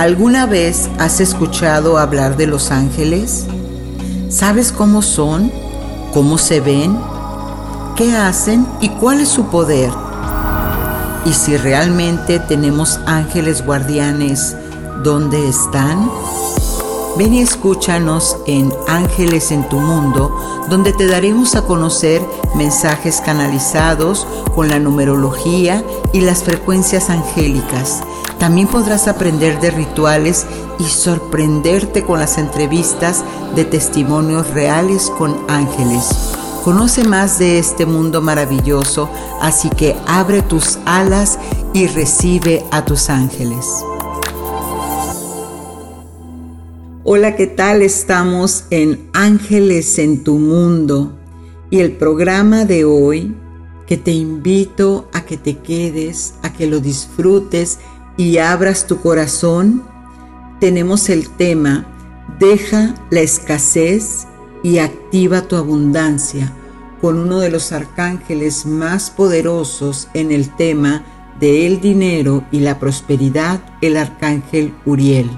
¿Alguna vez has escuchado hablar de los ángeles? ¿Sabes cómo son? ¿Cómo se ven? ¿Qué hacen? ¿Y cuál es su poder? Y si realmente tenemos ángeles guardianes, ¿dónde están? Ven y escúchanos en Ángeles en tu Mundo, donde te daremos a conocer mensajes canalizados con la numerología y las frecuencias angélicas. También podrás aprender de rituales y sorprenderte con las entrevistas de testimonios reales con ángeles. Conoce más de este mundo maravilloso, así que abre tus alas y recibe a tus ángeles. Hola, ¿qué tal? Estamos en Ángeles en tu Mundo y el programa de hoy que te invito a que te quedes, a que lo disfrutes y abras tu corazón, tenemos el tema Deja la escasez y activa tu abundancia con uno de los arcángeles más poderosos en el tema de el dinero y la prosperidad, el arcángel Uriel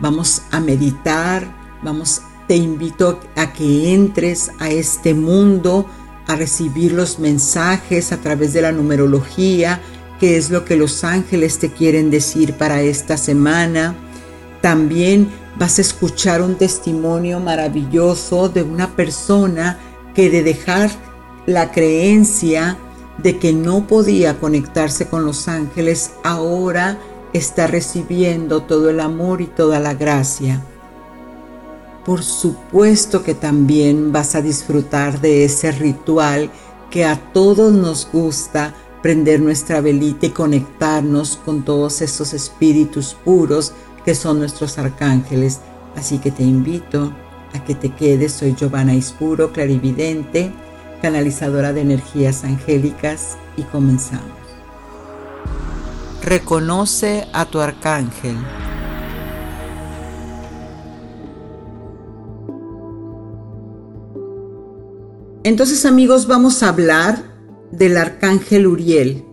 vamos a meditar, vamos, te invito a que entres a este mundo, a recibir los mensajes a través de la numerología, qué es lo que los ángeles te quieren decir para esta semana. También vas a escuchar un testimonio maravilloso de una persona que de dejar la creencia de que no podía conectarse con los ángeles, ahora está recibiendo todo el amor y toda la gracia. Por supuesto que también vas a disfrutar de ese ritual que a todos nos gusta prender nuestra velita y conectarnos con todos esos espíritus puros que son nuestros arcángeles. Así que te invito a que te quedes. Soy Giovanna Ispuro, clarividente, canalizadora de energías angélicas y comenzamos. Reconoce a tu arcángel. Entonces amigos, vamos a hablar del arcángel Uriel.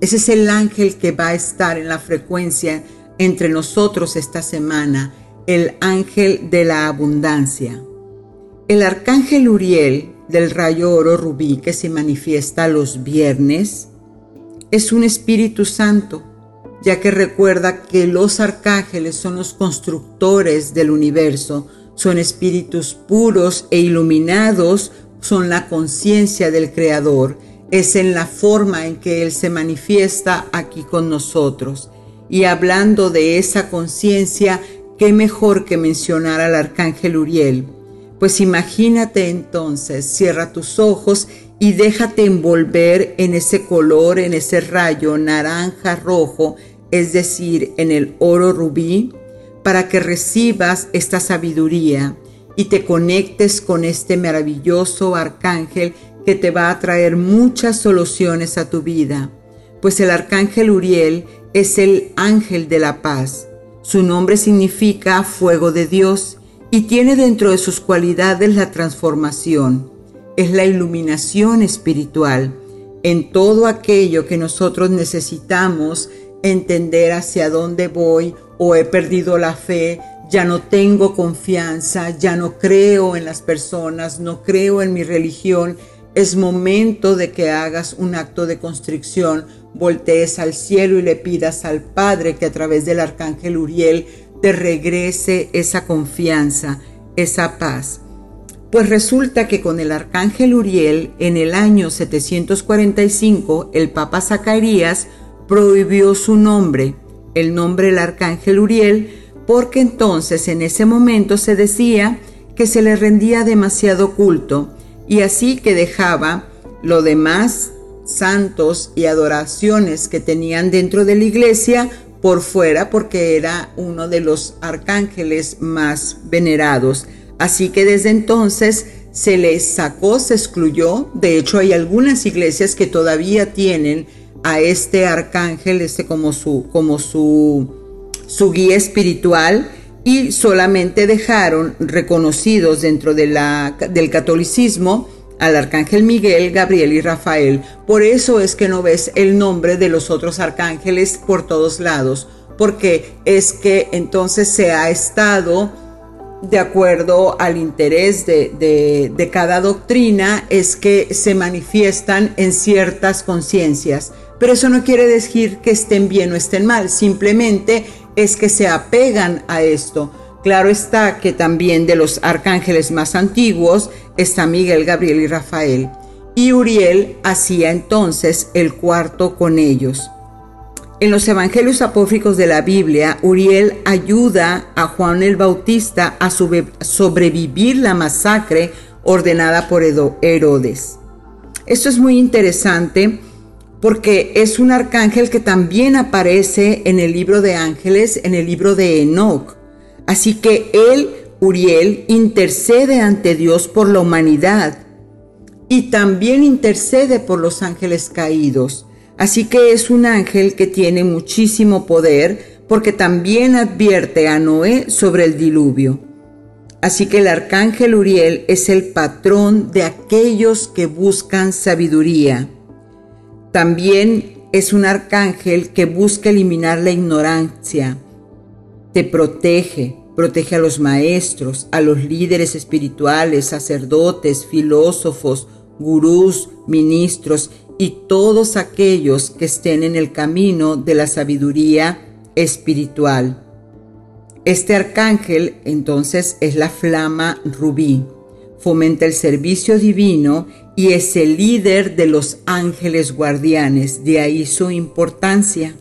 Ese es el ángel que va a estar en la frecuencia entre nosotros esta semana, el ángel de la abundancia. El arcángel Uriel del rayo oro rubí que se manifiesta los viernes es un Espíritu Santo, ya que recuerda que los arcángeles son los constructores del universo, son espíritus puros e iluminados, son la conciencia del Creador, es en la forma en que Él se manifiesta aquí con nosotros. Y hablando de esa conciencia, qué mejor que mencionar al arcángel Uriel. Pues imagínate entonces, cierra tus ojos y déjate envolver en ese color, en ese rayo naranja rojo, es decir, en el oro rubí, para que recibas esta sabiduría y te conectes con este maravilloso arcángel que te va a traer muchas soluciones a tu vida. Pues el arcángel Uriel es el ángel de la paz. Su nombre significa fuego de Dios y tiene dentro de sus cualidades la transformación es la iluminación espiritual en todo aquello que nosotros necesitamos entender hacia dónde voy o he perdido la fe, ya no tengo confianza, ya no creo en las personas, no creo en mi religión. Es momento de que hagas un acto de constricción, voltees al cielo y le pidas al Padre que a través del Arcángel Uriel te regrese esa confianza, esa paz. Pues resulta que con el arcángel Uriel, en el año 745, el Papa Zacarías prohibió su nombre, el nombre del arcángel Uriel, porque entonces en ese momento se decía que se le rendía demasiado culto y así que dejaba lo demás santos y adoraciones que tenían dentro de la iglesia por fuera porque era uno de los arcángeles más venerados. Así que desde entonces se le sacó, se excluyó. De hecho, hay algunas iglesias que todavía tienen a este arcángel, este como su, como su, su guía espiritual, y solamente dejaron reconocidos dentro de la, del catolicismo al arcángel Miguel, Gabriel y Rafael. Por eso es que no ves el nombre de los otros arcángeles por todos lados, porque es que entonces se ha estado de acuerdo al interés de, de cada doctrina, es que se manifiestan en ciertas conciencias. Pero eso no quiere decir que estén bien o estén mal, simplemente es que se apegan a esto. Claro está que también de los arcángeles más antiguos está Miguel, Gabriel y Rafael. Y Uriel hacía entonces el cuarto con ellos. En los evangelios apócrifos de la Biblia, Uriel ayuda a Juan el Bautista a sobrevivir la masacre ordenada por Herodes. Esto es muy interesante porque es un arcángel que también aparece en el libro de ángeles, en el libro de Enoch. Así que él, Uriel, intercede ante Dios por la humanidad y también intercede por los ángeles caídos. Así que es un ángel que tiene muchísimo poder porque también advierte a Noé sobre el diluvio. Así que el arcángel Uriel es el patrón de aquellos que buscan sabiduría. También es un arcángel que busca eliminar la ignorancia. Te protege, protege a los maestros, a los líderes espirituales, sacerdotes, filósofos, gurús, ministros y todos aquellos que estén en el camino de la sabiduría espiritual. Este arcángel entonces es la flama rubí, fomenta el servicio divino y es el líder de los ángeles guardianes, de ahí su importancia.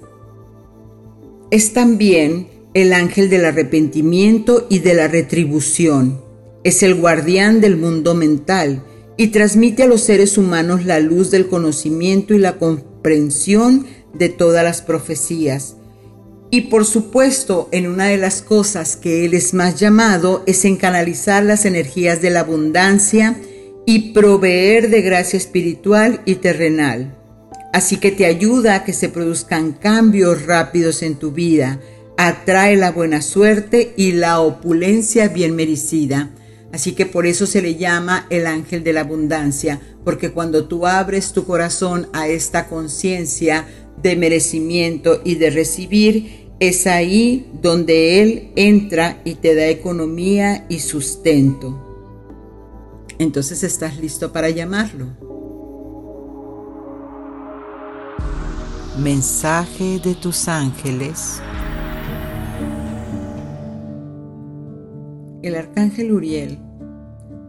Es también el ángel del arrepentimiento y de la retribución. Es el guardián del mundo mental y transmite a los seres humanos la luz del conocimiento y la comprensión de todas las profecías. Y por supuesto, en una de las cosas que Él es más llamado es en canalizar las energías de la abundancia y proveer de gracia espiritual y terrenal. Así que te ayuda a que se produzcan cambios rápidos en tu vida, atrae la buena suerte y la opulencia bien merecida. Así que por eso se le llama el ángel de la abundancia, porque cuando tú abres tu corazón a esta conciencia de merecimiento y de recibir, es ahí donde Él entra y te da economía y sustento. Entonces estás listo para llamarlo. Mensaje de tus ángeles. el arcángel Uriel,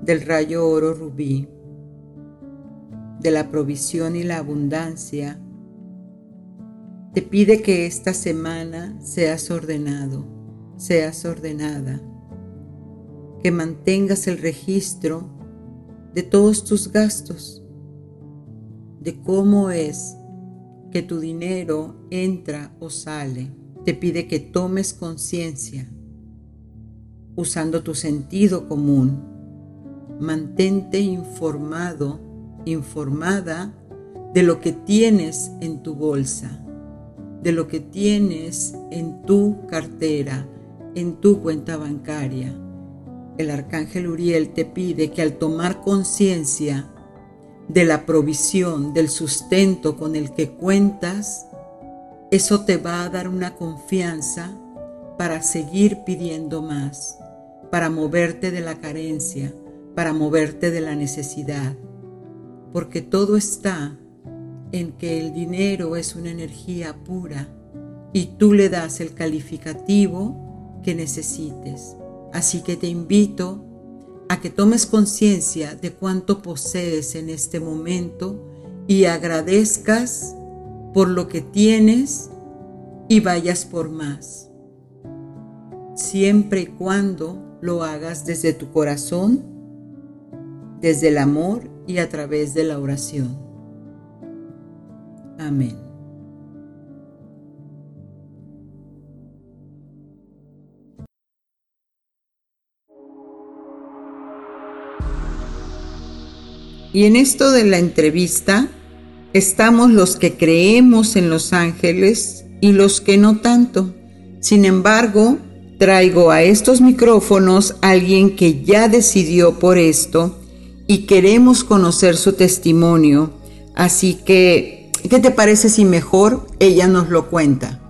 del rayo oro rubí, de la provisión y la abundancia, te pide que esta semana seas ordenado, seas ordenada, que mantengas el registro de todos tus gastos, de cómo es que tu dinero entra o sale. Te pide que tomes conciencia usando tu sentido común. Mantente informado, informada de lo que tienes en tu bolsa, de lo que tienes en tu cartera, en tu cuenta bancaria. El arcángel Uriel te pide que al tomar conciencia de la provisión, del sustento con el que cuentas, eso te va a dar una confianza para seguir pidiendo más para moverte de la carencia, para moverte de la necesidad, porque todo está en que el dinero es una energía pura y tú le das el calificativo que necesites. Así que te invito a que tomes conciencia de cuánto posees en este momento y agradezcas por lo que tienes y vayas por más. Siempre y cuando lo hagas desde tu corazón, desde el amor y a través de la oración. Amén. Y en esto de la entrevista estamos los que creemos en los ángeles y los que no tanto. Sin embargo, traigo a estos micrófonos a alguien que ya decidió por esto y queremos conocer su testimonio. Así que, ¿qué te parece si mejor ella nos lo cuenta?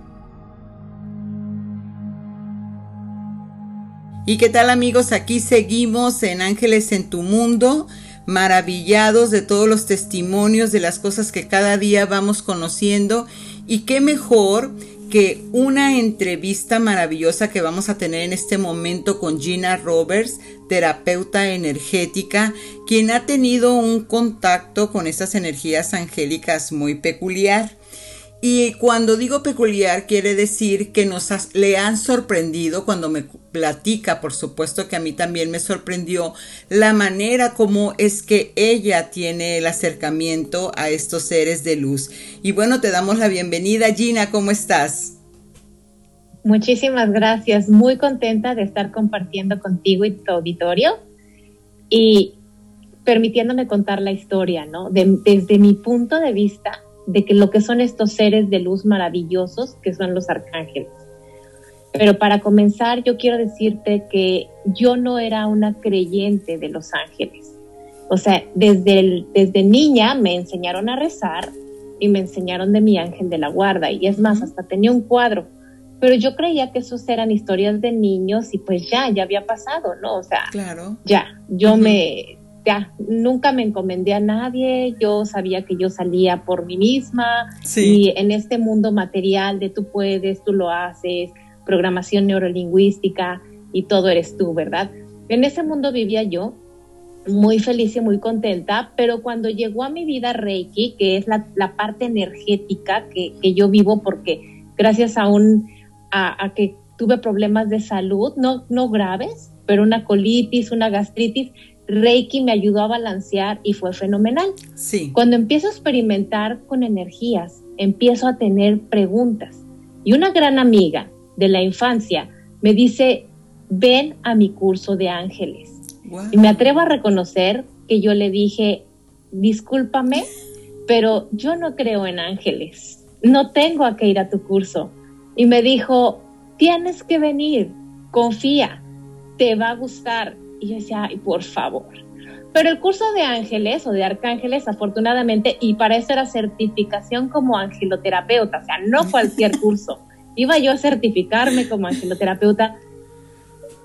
¿Y qué tal amigos? Aquí seguimos en Ángeles en tu Mundo, maravillados de todos los testimonios, de las cosas que cada día vamos conociendo. Y qué mejor que una entrevista maravillosa que vamos a tener en este momento con Gina Roberts, terapeuta energética, quien ha tenido un contacto con estas energías angélicas muy peculiar. Y cuando digo peculiar, quiere decir que nos le han sorprendido cuando me platica, por supuesto que a mí también me sorprendió la manera como es que ella tiene el acercamiento a estos seres de luz. Y bueno, te damos la bienvenida, Gina, ¿cómo estás? Muchísimas gracias, muy contenta de estar compartiendo contigo y tu auditorio y permitiéndome contar la historia, ¿no? desde mi punto de vista de que lo que son estos seres de luz maravillosos que son los arcángeles. Pero para comenzar, yo quiero decirte que yo no era una creyente de los ángeles. O sea, desde, desde niña me enseñaron a rezar y me enseñaron de mi ángel de la guarda. Y es más, hasta tenía un cuadro. Pero yo creía que esos eran historias de niños y pues ya, ya había pasado, ¿no? O sea, claro. ya, yo me ya, nunca me encomendé a nadie, yo sabía que yo salía por mí misma y en este mundo material de tú puedes, tú lo haces, programación neurolingüística y todo eres tú, ¿verdad? En ese mundo vivía yo muy feliz y muy contenta, pero cuando llegó a mi vida Reiki, que es la, parte energética que, yo vivo porque gracias a un, a, a que tuve problemas de salud, no, no graves, pero una colitis, una gastritis, Reiki me ayudó a balancear y fue fenomenal. Sí. Cuando empiezo a experimentar con energías, empiezo a tener preguntas. Y una gran amiga de la infancia me dice, ven a mi curso de ángeles. Y me atrevo a reconocer que yo le dije, discúlpame, pero yo no creo en ángeles. No tengo a que ir a tu curso. Y me dijo, tienes que venir, confía, te va a gustar y yo decía, ay, por favor. Pero el curso de ángeles o de arcángeles, afortunadamente, y para eso era certificación como angeloterapeuta, o sea, no cualquier curso. Iba yo a certificarme como angeloterapeuta,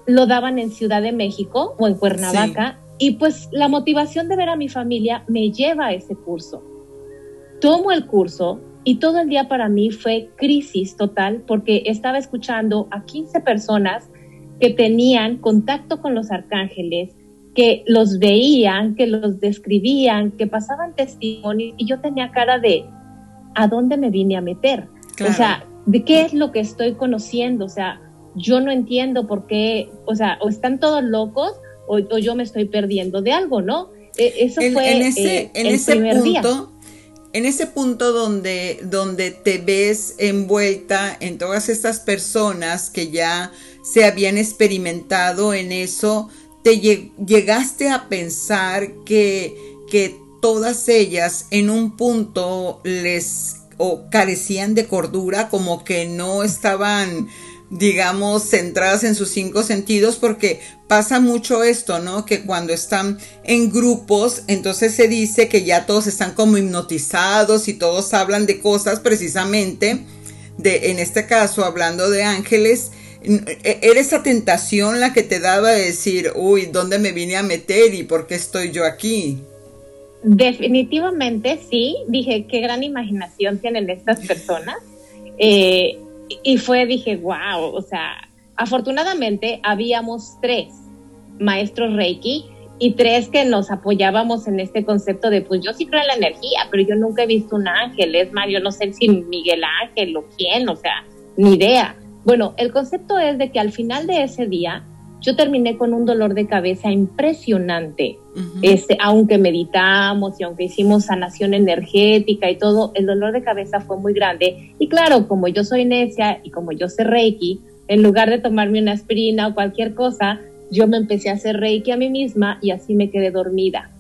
lo daban en Ciudad de México o en Cuernavaca, y pues la motivación de ver a mi familia me lleva a ese curso. Tomo el curso y todo el día para mí fue crisis total porque estaba escuchando a 15 personas que tenían contacto con los arcángeles, que los veían, que los describían, que pasaban testimonios y yo tenía cara de, ¿a dónde me vine a meter? O sea, ¿de qué es lo que estoy conociendo? O sea, yo no entiendo por qué, o sea, o están todos locos o, yo me estoy perdiendo de algo, ¿no? E, eso fue en ese, eh, en ese punto, En ese punto donde, donde te ves envuelta en todas estas personas que ya se habían experimentado en eso, te llegaste a pensar que, que todas ellas en un punto les o carecían de cordura, como que no estaban, digamos, centradas en sus cinco sentidos, porque pasa mucho esto, ¿no? Que cuando están en grupos, entonces se dice que ya todos están como hipnotizados y todos hablan de cosas precisamente, de, en este caso, hablando de ángeles, e, era esa tentación la que te daba de decir, uy, ¿dónde me vine a meter y por qué estoy yo aquí? Definitivamente sí, dije, qué gran imaginación tienen estas personas. Eh, y fue, dije, wow, o sea, afortunadamente habíamos tres maestros Reiki y tres que nos apoyábamos en este concepto de, pues yo sí creo en la energía, pero yo nunca he visto un ángel, es más, yo no sé si Miguel Ángel o quién, o sea, ni idea. Bueno, el concepto es de que al final de ese día yo terminé con un dolor de cabeza impresionante. este, aunque meditamos y aunque hicimos sanación energética y todo, el dolor de cabeza fue muy grande. Y claro, como yo soy necia y como yo sé Reiki, en lugar de tomarme una aspirina o cualquier cosa, yo me empecé a hacer Reiki a mí misma y así me quedé dormida.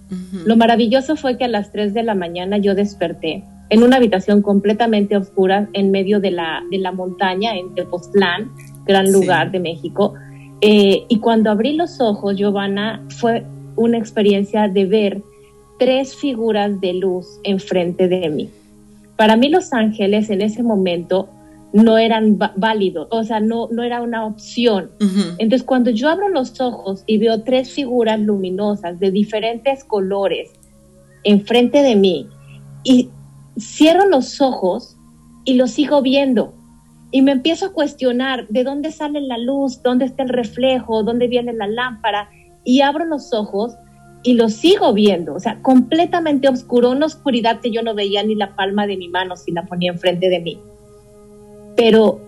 Lo maravilloso fue que a las 3 de la mañana yo desperté en una habitación completamente oscura en medio de la, de la montaña en Tepoztlán, gran lugar de México. Eh, y cuando abrí los ojos, Giovanna, fue una experiencia de ver tres figuras de luz enfrente de mí. Para mí los ángeles en ese momento no eran válidos, o sea, no, no era una opción. Entonces, cuando yo abro los ojos y veo tres figuras luminosas de diferentes colores enfrente de mí y cierro los ojos y los sigo viendo y me empiezo a cuestionar de dónde sale la luz, dónde está el reflejo, dónde viene la lámpara y abro los ojos y los sigo viendo, o sea, completamente oscuro, una oscuridad que yo no veía ni la palma de mi mano si la ponía enfrente de mí. Pero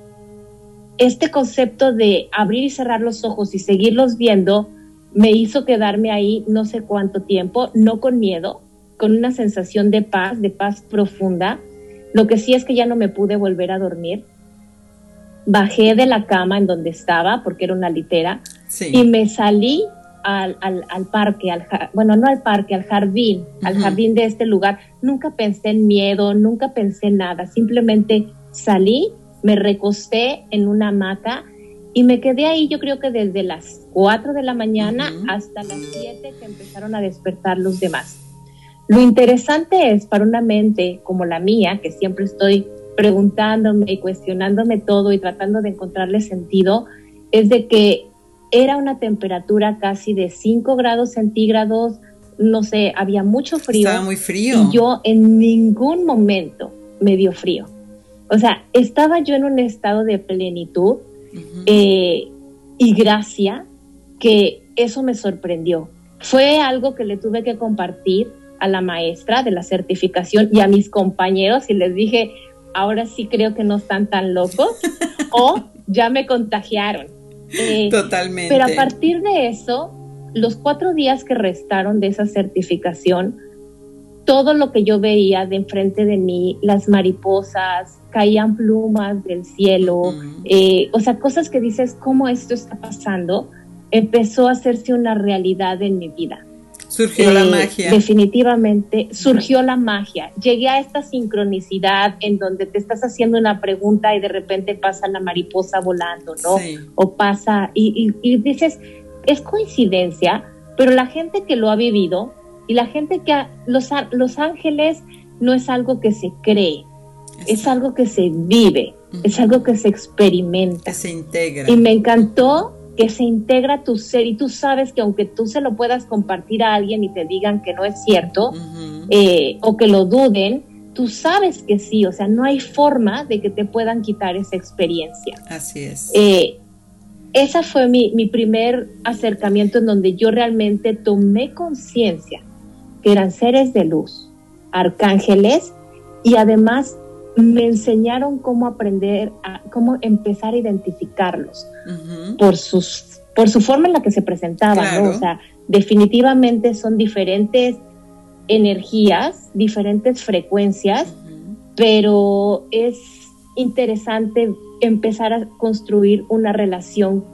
este concepto de abrir y cerrar los ojos y seguirlos viendo me hizo quedarme ahí no sé cuánto tiempo, no con miedo, con una sensación de paz, de paz profunda. Lo que sí es que ya no me pude volver a dormir. Bajé de la cama en donde estaba, porque era una litera, y me salí al, parque, al, bueno, no al parque, al jardín, al jardín de este lugar. Nunca pensé en miedo, nunca pensé en nada, simplemente salí me recosté en una hamaca y me quedé ahí yo creo que desde las 4 de la mañana hasta las 7 que empezaron a despertar los demás. Lo interesante es para una mente como la mía, que siempre estoy preguntándome y cuestionándome todo y tratando de encontrarle sentido, es de que era una temperatura casi de 5 grados centígrados, no sé, había mucho frío. Estaba muy frío. Y yo en ningún momento me dio frío. O sea, estaba yo en un estado de plenitud eh, y gracia que eso me sorprendió. Fue algo que le tuve que compartir a la maestra de la certificación y a mis compañeros y les dije, ahora sí creo que no están tan locos o ya me contagiaron. Eh, Totalmente. Pero a partir de eso, los cuatro días que restaron de esa certificación, todo lo que yo veía de enfrente de mí, las mariposas, caían plumas del cielo, eh, o sea, cosas que dices, ¿cómo esto está pasando? Empezó a hacerse una realidad en mi vida. Surgió la eh, magia. Definitivamente surgió la magia. Llegué a esta sincronicidad en donde te estás haciendo una pregunta y de repente pasa la mariposa volando, ¿no? O pasa y, dices, es coincidencia, pero la gente que lo ha vivido y la gente que los, los ángeles no es algo que se cree, es algo que se vive, es algo que se experimenta. Que se integra. Y me encantó que se integra tu ser y tú sabes que aunque tú se lo puedas compartir a alguien y te digan que no es cierto eh, o que lo duden, tú sabes que sí, o sea, no hay forma de que te puedan quitar esa experiencia. Así es. Eh, esa fue mi, mi primer acercamiento en donde yo realmente tomé conciencia que eran seres de luz, arcángeles, y además me enseñaron cómo aprender, a, cómo empezar a identificarlos por, sus, por su forma en la que se presentaban, O sea, definitivamente son diferentes energías, diferentes frecuencias, pero es interesante empezar a construir una relación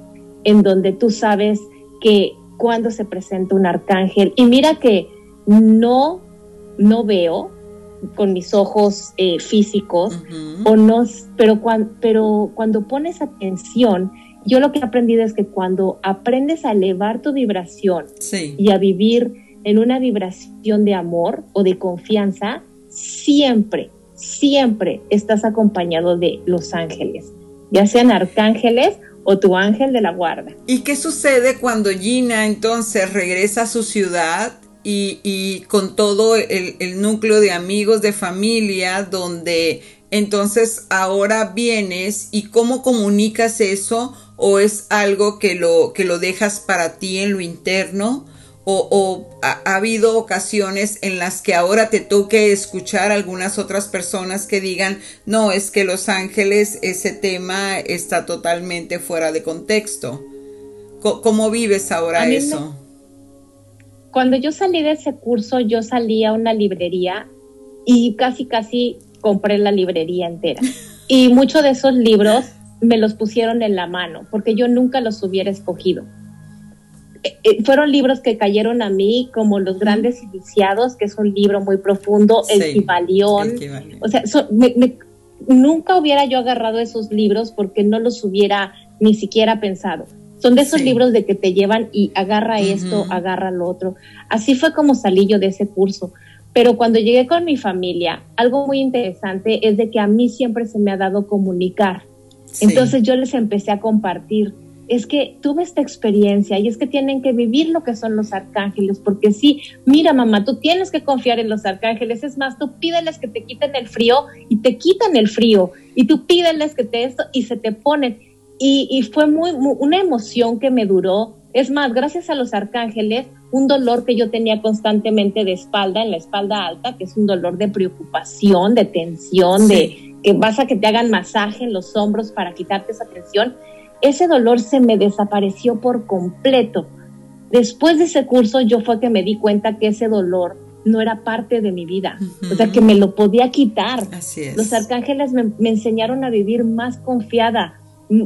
en donde tú sabes que cuando se presenta un arcángel, y mira que no, no veo con mis ojos eh, físicos, o no, pero, pero cuando pones atención, yo lo que he aprendido es que cuando aprendes a elevar tu vibración y a vivir en una vibración de amor o de confianza, siempre, siempre estás acompañado de los ángeles, ya sean arcángeles o tu ángel de la guarda. ¿Y qué sucede cuando Gina entonces regresa a su ciudad y, con todo el, núcleo de amigos, de familia, donde entonces ahora vienes y cómo comunicas eso o es algo que lo, que lo dejas para ti en lo interno o, ha, habido ocasiones en las que ahora te toque escuchar a algunas otras personas que digan, no, es que Los Ángeles, ese tema está totalmente fuera de contexto. ¿Cómo, vives ahora eso? Cuando yo salí de ese curso, yo salí a una librería y casi, casi compré la librería entera. Y muchos de esos libros me los pusieron en la mano, porque yo nunca los hubiera escogido. Eh, eh, fueron libros que cayeron a mí, como Los Grandes Iniciados, que es un libro muy profundo, El Kibalión. O sea, nunca hubiera yo agarrado esos libros porque no los hubiera ni siquiera pensado. Son de esos libros de que te llevan y agarra esto, agarra lo otro. Así fue como salí yo de ese curso. Pero cuando llegué con mi familia, algo muy interesante es de que a mí siempre se me ha dado comunicar. Entonces yo les empecé a compartir, es que tuve esta experiencia y es que tienen que vivir lo que son los arcángeles, porque sí, mira mamá, tú tienes que confiar en los arcángeles, es más, tú pídeles que te quiten el frío y te quitan el frío, y tú pídeles que te esto y se te ponen. Y, fue muy, una emoción que me duró. Es más, gracias a los arcángeles, un dolor que yo tenía constantemente de espalda, en la espalda alta, que es un dolor de preocupación, de tensión, de que vas a que te hagan masaje en los hombros para quitarte esa tensión ese dolor se me desapareció por completo. Después de ese curso yo fue que me di cuenta que ese dolor no era parte de mi vida, o sea, que me lo podía quitar. Así es. Los arcángeles me, enseñaron a vivir más confiada,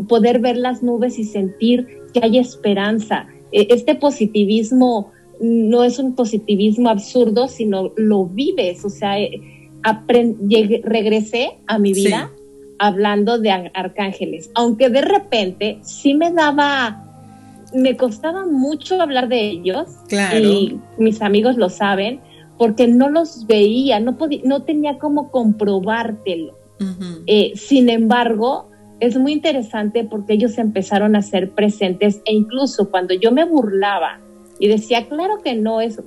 poder ver las nubes y sentir que hay esperanza. E, este positivismo no es un positivismo absurdo, sino lo vives, o sea, eh, regresé a mi vida hablando de arcángeles, aunque de repente sí me daba, me costaba mucho hablar de ellos, y mis amigos lo saben, porque no los veía, no, podía, no tenía cómo comprobártelo. Eh, sin embargo, es muy interesante porque ellos empezaron a ser presentes e incluso cuando yo me burlaba y decía, claro que no es,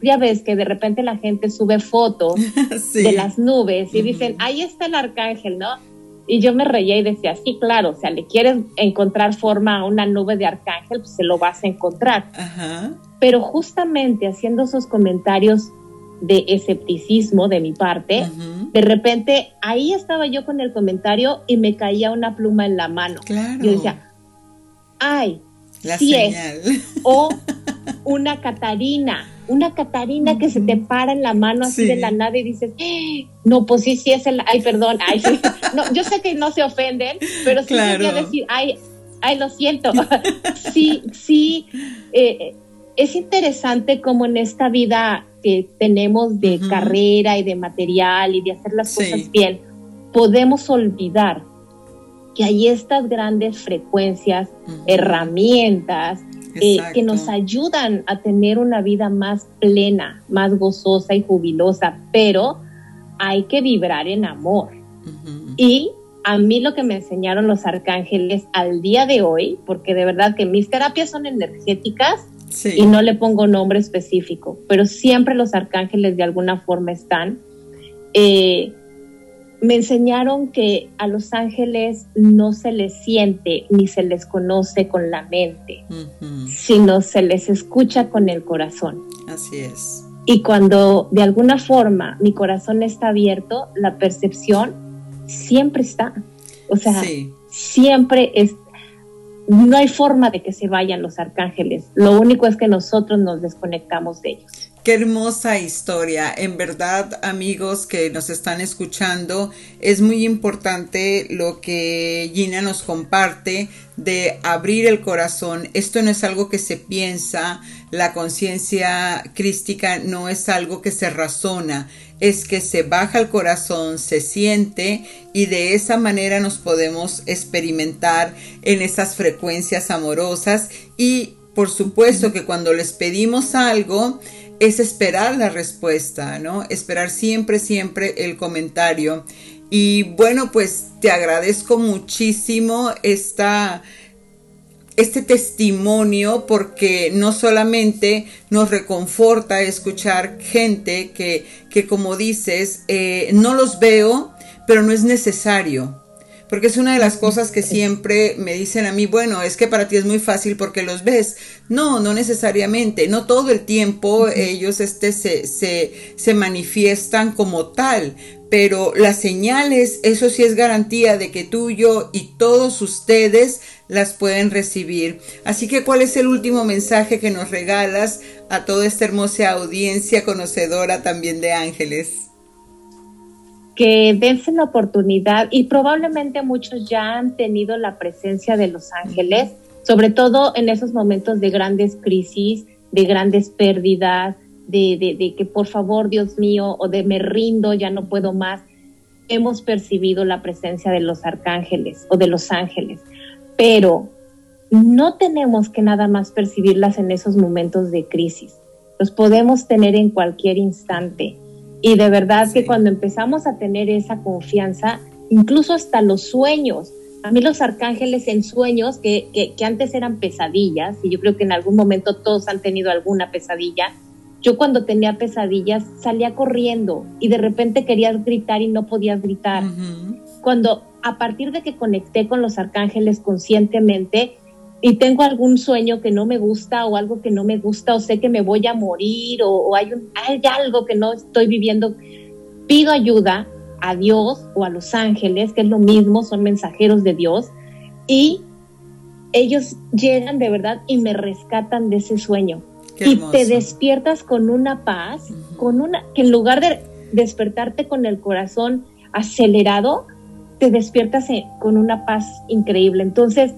ya ves que de repente la gente sube fotos de las nubes y dicen, ahí está el arcángel, ¿no? Y yo me reía y decía, sí, claro, o sea, le quieres encontrar forma a una nube de arcángel, pues se lo vas a encontrar. Pero justamente haciendo esos comentarios de escepticismo de mi parte, de repente ahí estaba yo con el comentario y me caía una pluma en la mano. Yo decía, ay, sí es. O una Catarina una Catarina que se te para en la mano así de la nada y dices, ¡Ah! no, pues sí, sí es el, ay, perdón, ay, sí. No, yo sé que no se ofenden, pero sí quería decir, ay, ay, lo siento. sí, sí, eh, es interesante como en esta vida que tenemos de carrera y de material y de hacer las cosas bien, podemos olvidar que hay estas grandes frecuencias, herramientas, eh, que nos ayudan a tener una vida más plena, más gozosa y jubilosa, pero hay que vibrar en amor. Y a mí lo que me enseñaron los arcángeles al día de hoy, porque de verdad que mis terapias son energéticas y no le pongo nombre específico, pero siempre los arcángeles de alguna forma están. Eh, me enseñaron que a los ángeles no se les siente ni se les conoce con la mente, sino se les escucha con el corazón. Así es. Y cuando de alguna forma mi corazón está abierto, la percepción siempre está. O sea, siempre es... No hay forma de que se vayan los arcángeles. Lo único es que nosotros nos desconectamos de ellos. Qué hermosa historia. En verdad, amigos que nos están escuchando, es muy importante lo que Gina nos comparte de abrir el corazón. Esto no es algo que se piensa, la conciencia crística no es algo que se razona, es que se baja el corazón, se siente y de esa manera nos podemos experimentar en esas frecuencias amorosas y por supuesto que cuando les pedimos algo, es esperar la respuesta, ¿no? Esperar siempre, siempre el comentario. Y bueno, pues te agradezco muchísimo esta, este testimonio porque no solamente nos reconforta escuchar gente que, que como dices, eh, no los veo, pero no es necesario porque es una de las cosas que siempre me dicen a mí, bueno, es que para ti es muy fácil porque los ves. No, no necesariamente, no todo el tiempo ellos este, se, se, se manifiestan como tal, pero las señales, eso sí es garantía de que tú, yo y todos ustedes las pueden recibir. Así que, ¿cuál es el último mensaje que nos regalas a toda esta hermosa audiencia conocedora también de ángeles? Que dense la oportunidad y probablemente muchos ya han tenido la presencia de los ángeles, sobre todo en esos momentos de grandes crisis, de grandes pérdidas, de, que por favor, Dios mío, o de me rindo, ya no puedo más. Hemos percibido la presencia de los arcángeles o de los ángeles, pero no tenemos que nada más percibirlas en esos momentos de crisis. Los podemos tener en cualquier instante y de verdad que cuando empezamos a tener esa confianza, incluso hasta los sueños, a mí los arcángeles en sueños, que, que, antes eran pesadillas, y yo creo que en algún momento todos han tenido alguna pesadilla, yo cuando tenía pesadillas salía corriendo y de repente querías gritar y no podías gritar. Cuando a partir de que conecté con los arcángeles conscientemente y tengo algún sueño que no me gusta o algo que no me gusta o sé que me voy a morir o, hay, hay algo que no estoy viviendo, pido ayuda a Dios o a los ángeles, que es lo mismo, son mensajeros de Dios, y ellos llegan de verdad y me rescatan de ese sueño. y te despiertas con una paz, con una, que en lugar de despertarte con el corazón acelerado, te despiertas con una paz increíble. Entonces,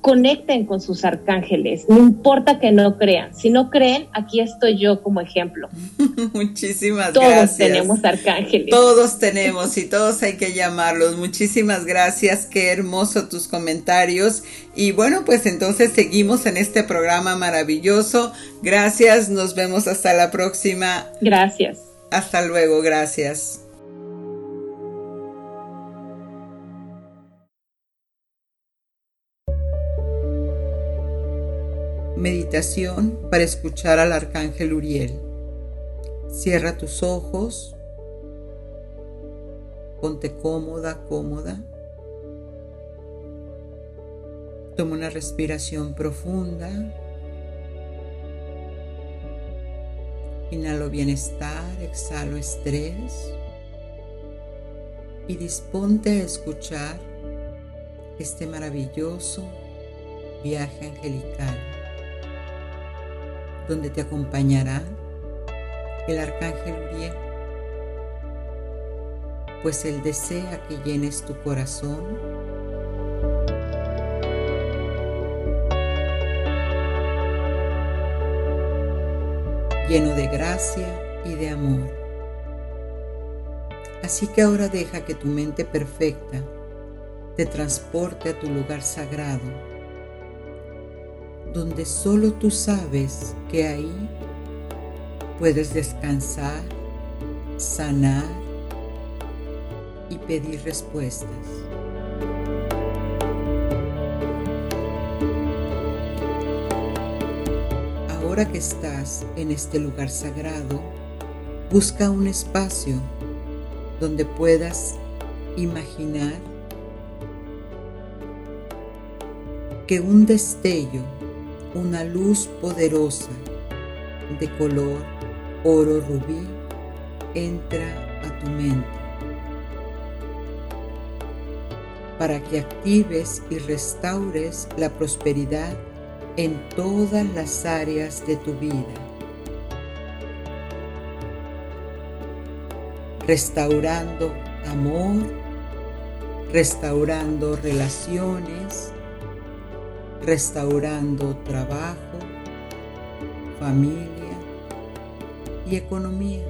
conecten con sus arcángeles, no importa que no crean. Si no creen, aquí estoy yo como ejemplo. Muchísimas gracias. Todos tenemos arcángeles. Todos tenemos y todos hay que llamarlos. Muchísimas gracias, qué hermoso tus comentarios. Y bueno, pues entonces seguimos en este programa maravilloso. Gracias, nos vemos hasta la próxima. Gracias. Hasta luego, gracias. Meditación para escuchar al Arcángel Uriel. Cierra tus ojos. Ponte cómoda, cómoda. Toma una respiración profunda. Inhalo bienestar, exhalo estrés. Y disponte a escuchar este maravilloso viaje angelical donde te acompañará el arcángel Uriel, pues él desea que llenes tu corazón lleno de gracia y de amor. Así que ahora deja que tu mente perfecta te transporte a tu lugar sagrado donde solo tú sabes que ahí puedes descansar, sanar y pedir respuestas. Ahora que estás en este lugar sagrado, busca un espacio donde puedas imaginar que un destello una luz poderosa de color oro rubí entra a tu mente para que actives y restaures la prosperidad en todas las áreas de tu vida. Restaurando amor, restaurando relaciones, restaurando trabajo, familia y economía.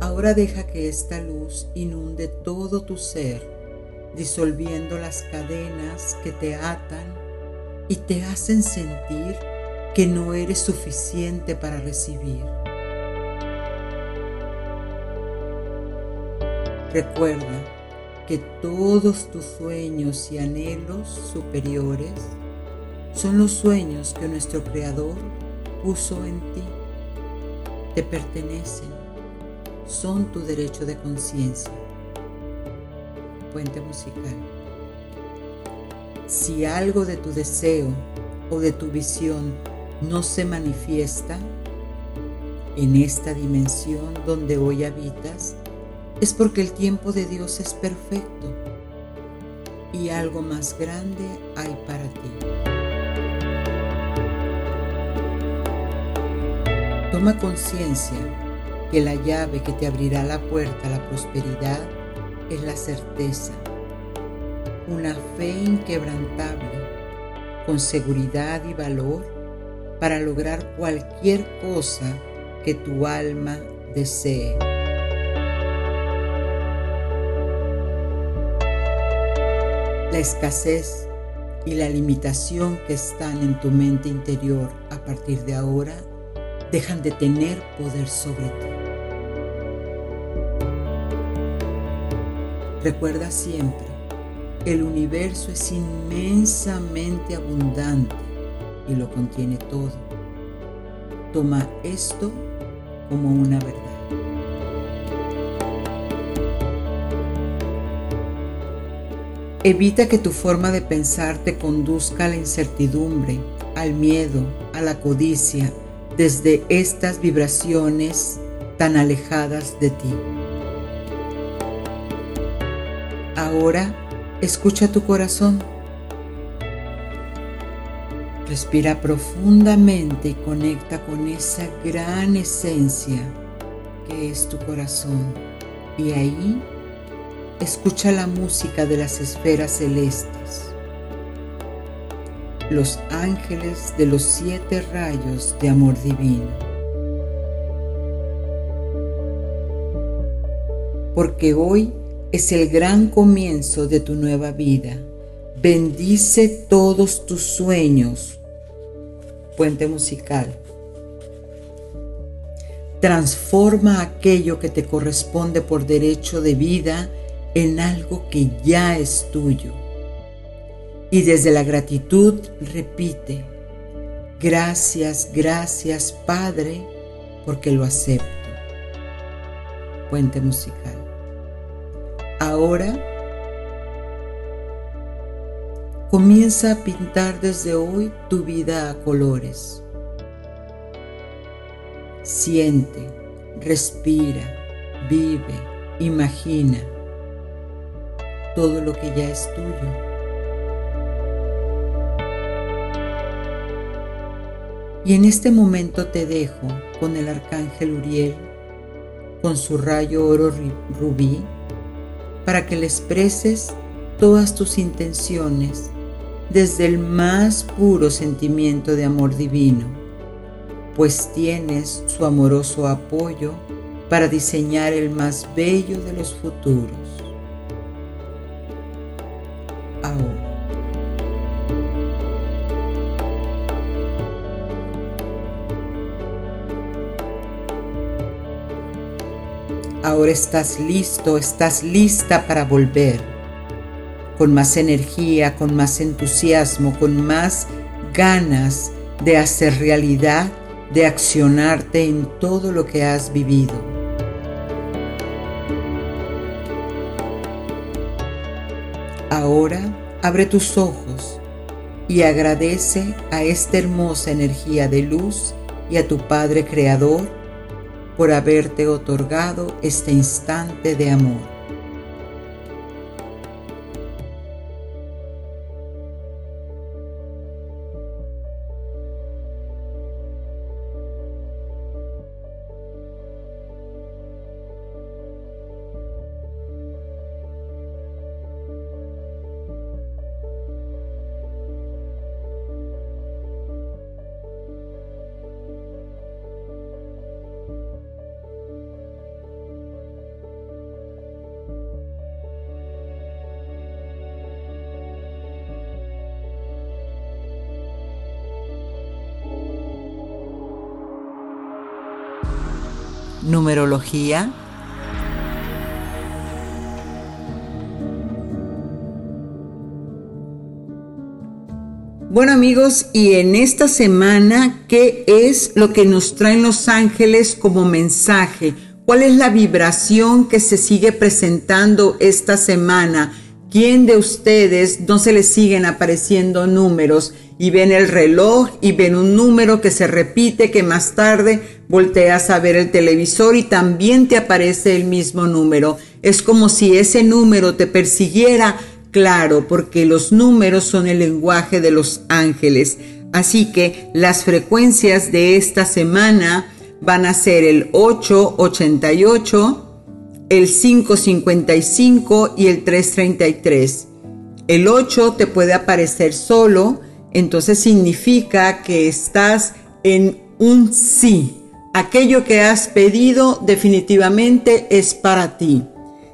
Ahora deja que esta luz inunde todo tu ser, disolviendo las cadenas que te atan y te hacen sentir que no eres suficiente para recibir. Recuerda que todos tus sueños y anhelos superiores son los sueños que nuestro Creador puso en ti. Te pertenecen, son tu derecho de conciencia. Puente musical. Si algo de tu deseo o de tu visión no se manifiesta en esta dimensión donde hoy habitas, es porque el tiempo de Dios es perfecto y algo más grande hay para ti. Toma conciencia que la llave que te abrirá la puerta a la prosperidad es la certeza, una fe inquebrantable, con seguridad y valor para lograr cualquier cosa que tu alma desee. La escasez y la limitación que están en tu mente interior a partir de ahora dejan de tener poder sobre ti. Recuerda siempre, el universo es inmensamente abundante y lo contiene todo. Toma esto como una verdad. Evita que tu forma de pensar te conduzca a la incertidumbre, al miedo, a la codicia, desde estas vibraciones tan alejadas de ti. Ahora escucha tu corazón. Respira profundamente y conecta con esa gran esencia que es tu corazón. Y ahí escucha la música de las esferas celestes, los ángeles de los siete rayos de amor divino. Porque hoy es el gran comienzo de tu nueva vida. Bendice todos tus sueños. Puente musical. Transforma aquello que te corresponde por derecho de vida en algo que ya es tuyo. Y desde la gratitud repite, gracias, gracias Padre, porque lo acepto. Puente musical. Ahora comienza a pintar desde hoy tu vida a colores. Siente, respira, vive, imagina todo lo que ya es tuyo. Y en este momento te dejo con el arcángel Uriel, con su rayo oro rubí, para que le expreses todas tus intenciones desde el más puro sentimiento de amor divino, pues tienes su amoroso apoyo para diseñar el más bello de los futuros. Ahora estás listo, estás lista para volver. Con más energía, con más entusiasmo, con más ganas de hacer realidad, de accionarte en todo lo que has vivido. Ahora abre tus ojos y agradece a esta hermosa energía de luz y a tu Padre Creador por haberte otorgado este instante de amor. Numerología. Bueno amigos, y en esta semana, ¿qué es lo que nos traen los ángeles como mensaje? ¿Cuál es la vibración que se sigue presentando esta semana? ¿Quién de ustedes no se les siguen apareciendo números y ven el reloj y ven un número que se repite que más tarde volteas a ver el televisor y también te aparece el mismo número? Es como si ese número te persiguiera, claro, porque los números son el lenguaje de los ángeles. Así que las frecuencias de esta semana van a ser el 888, el 555 y el 333. El 8 te puede aparecer solo, entonces significa que estás en un sí. Aquello que has pedido definitivamente es para ti.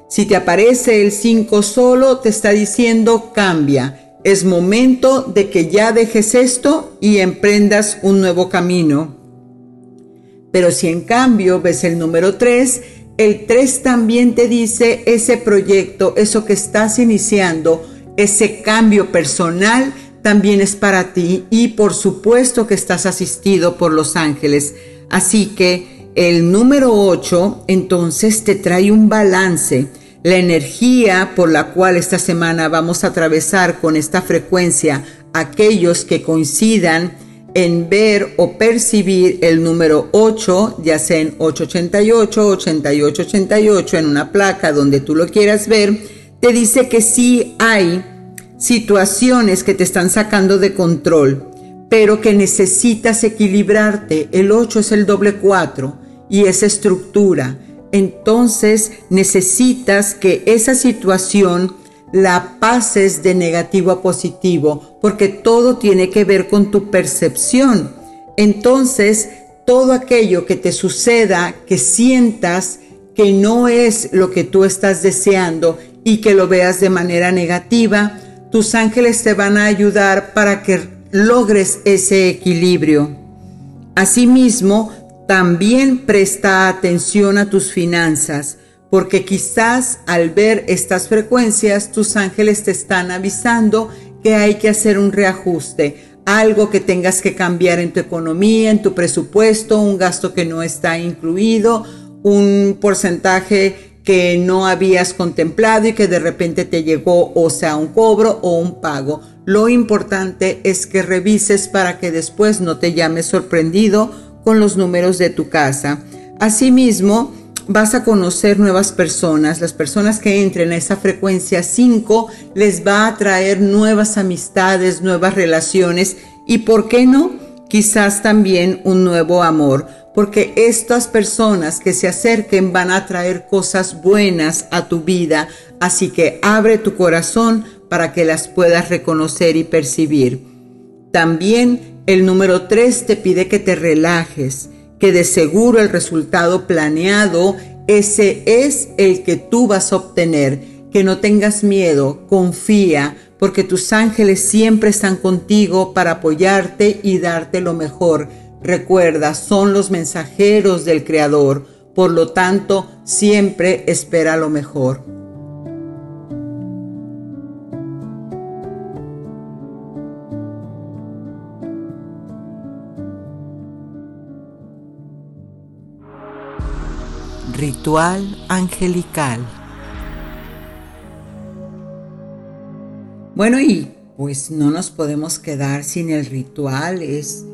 Si te aparece el 5 solo, te está diciendo cambia. Es momento de que ya dejes esto y emprendas un nuevo camino. Pero si en cambio ves el número 3, El 3 también te dice ese proyecto, eso que estás iniciando, ese cambio personal también es para ti y por supuesto que estás asistido por los ángeles. Así que el número 8 entonces te trae un balance. La energía por la cual esta semana vamos a atravesar con esta frecuencia aquellos que coincidan en ver o percibir el número 8, ya sea en 888, 8888, en una placa donde tú lo quieras ver, te dice que sí hay situaciones que te están sacando de control, pero que necesitas equilibrarte. El 8 es el doble 4 y esa estructura. Entonces necesitas que esa situación la pases de negativo a positivo, porque todo tiene que ver con tu percepción. Entonces, todo aquello que te suceda, que sientas que no es lo que tú estás deseando y que lo veas de manera negativa, tus ángeles te van a ayudar para que logres ese equilibrio. Asimismo, también presta atención a tus finanzas, porque quizás al ver estas frecuencias tus ángeles te están avisando que hay que hacer un reajuste, algo que tengas que cambiar en tu economía, en tu presupuesto, un gasto que no está incluido, un porcentaje que no habías contemplado y que de repente te llegó o sea un cobro o un pago. Lo importante es que revises para que después no te llames sorprendido con los números de tu casa. Asimismo, vas a conocer nuevas personas. Las personas que entren a esa frecuencia 5 les va a traer nuevas amistades, nuevas relaciones y, ¿por qué no? Quizás también un nuevo amor porque estas personas que se acerquen van a traer cosas buenas a tu vida, así que abre tu corazón para que las puedas reconocer y percibir. También el número 3 te pide que te relajes, que de seguro el resultado planeado, ese es el que tú vas a obtener, que no tengas miedo, confía, porque tus ángeles siempre están contigo para apoyarte y darte lo mejor. Recuerda, son los mensajeros del Creador, por lo tanto, siempre espera lo mejor. Ritual angelical. Bueno, y pues no nos podemos quedar sin el ritual, es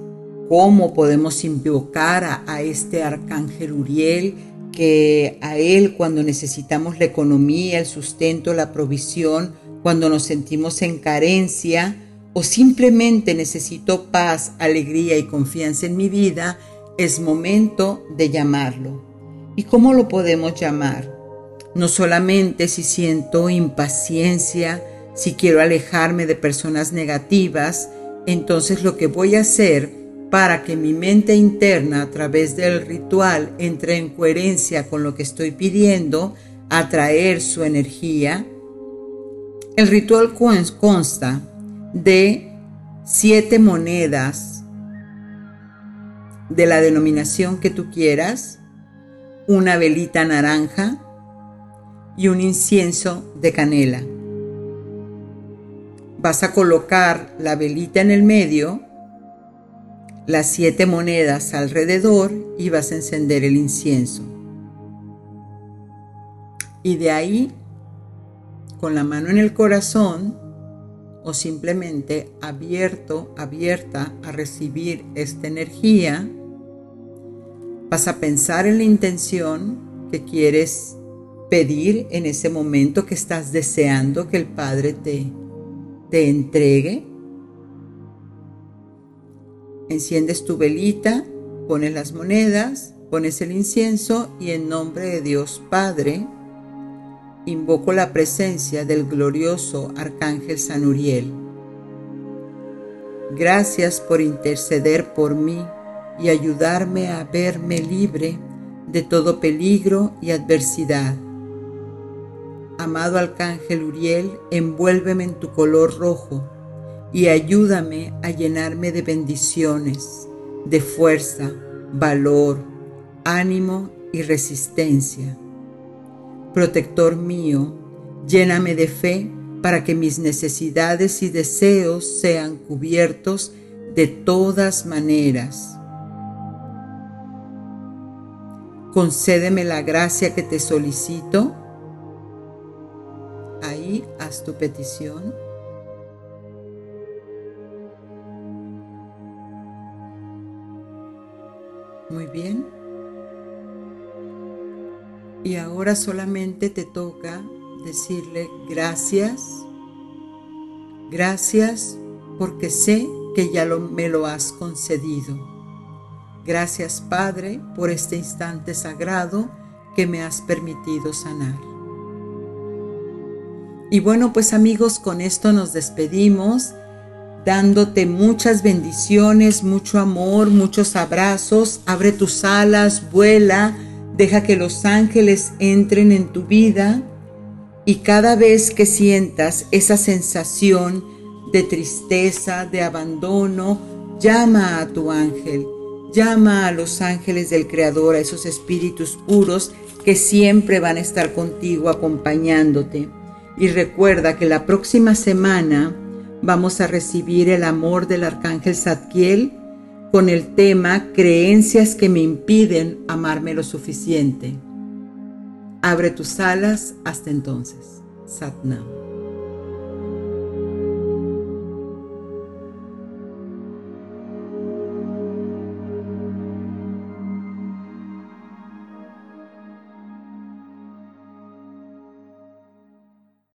cómo podemos invocar a, este arcángel Uriel, que a él cuando necesitamos la economía, el sustento, la provisión, cuando nos sentimos en carencia o simplemente necesito paz, alegría y confianza en mi vida, es momento de llamarlo. ¿Y cómo lo podemos llamar? No solamente si siento impaciencia, si quiero alejarme de personas negativas, entonces lo que voy a hacer para que mi mente interna a través del ritual entre en coherencia con lo que estoy pidiendo, atraer su energía. El ritual consta de siete monedas de la denominación que tú quieras, una velita naranja y un incienso de canela. Vas a colocar la velita en el medio las siete monedas alrededor y vas a encender el incienso. Y de ahí, con la mano en el corazón o simplemente abierto, abierta a recibir esta energía, vas a pensar en la intención que quieres pedir en ese momento que estás deseando que el Padre te, te entregue Enciendes tu velita, pones las monedas, pones el incienso y en nombre de Dios Padre, invoco la presencia del glorioso Arcángel San Uriel. Gracias por interceder por mí y ayudarme a verme libre de todo peligro y adversidad. Amado Arcángel Uriel, envuélveme en tu color rojo y ayúdame a llenarme de bendiciones, de fuerza, valor, ánimo y resistencia. Protector mío, lléname de fe para que mis necesidades y deseos sean cubiertos de todas maneras. Concédeme la gracia que te solicito. Ahí haz tu petición. Muy bien. Y ahora solamente te toca decirle gracias, gracias porque sé que ya me lo has concedido. Gracias Padre por este instante sagrado que me has permitido sanar. Y bueno, pues amigos, con esto nos despedimos dándote muchas bendiciones, mucho amor, muchos abrazos. Abre tus alas, vuela, deja que los ángeles entren en tu vida y cada vez que sientas esa sensación de tristeza, de abandono, llama a tu ángel, llama a los ángeles del Creador, a esos espíritus puros que siempre van a estar contigo acompañándote. Y recuerda que la próxima semana vamos a recibir el amor del arcángel Zadkiel con el tema Creencias que me impiden amarme lo suficiente. Abre tus alas hasta entonces. Satnam.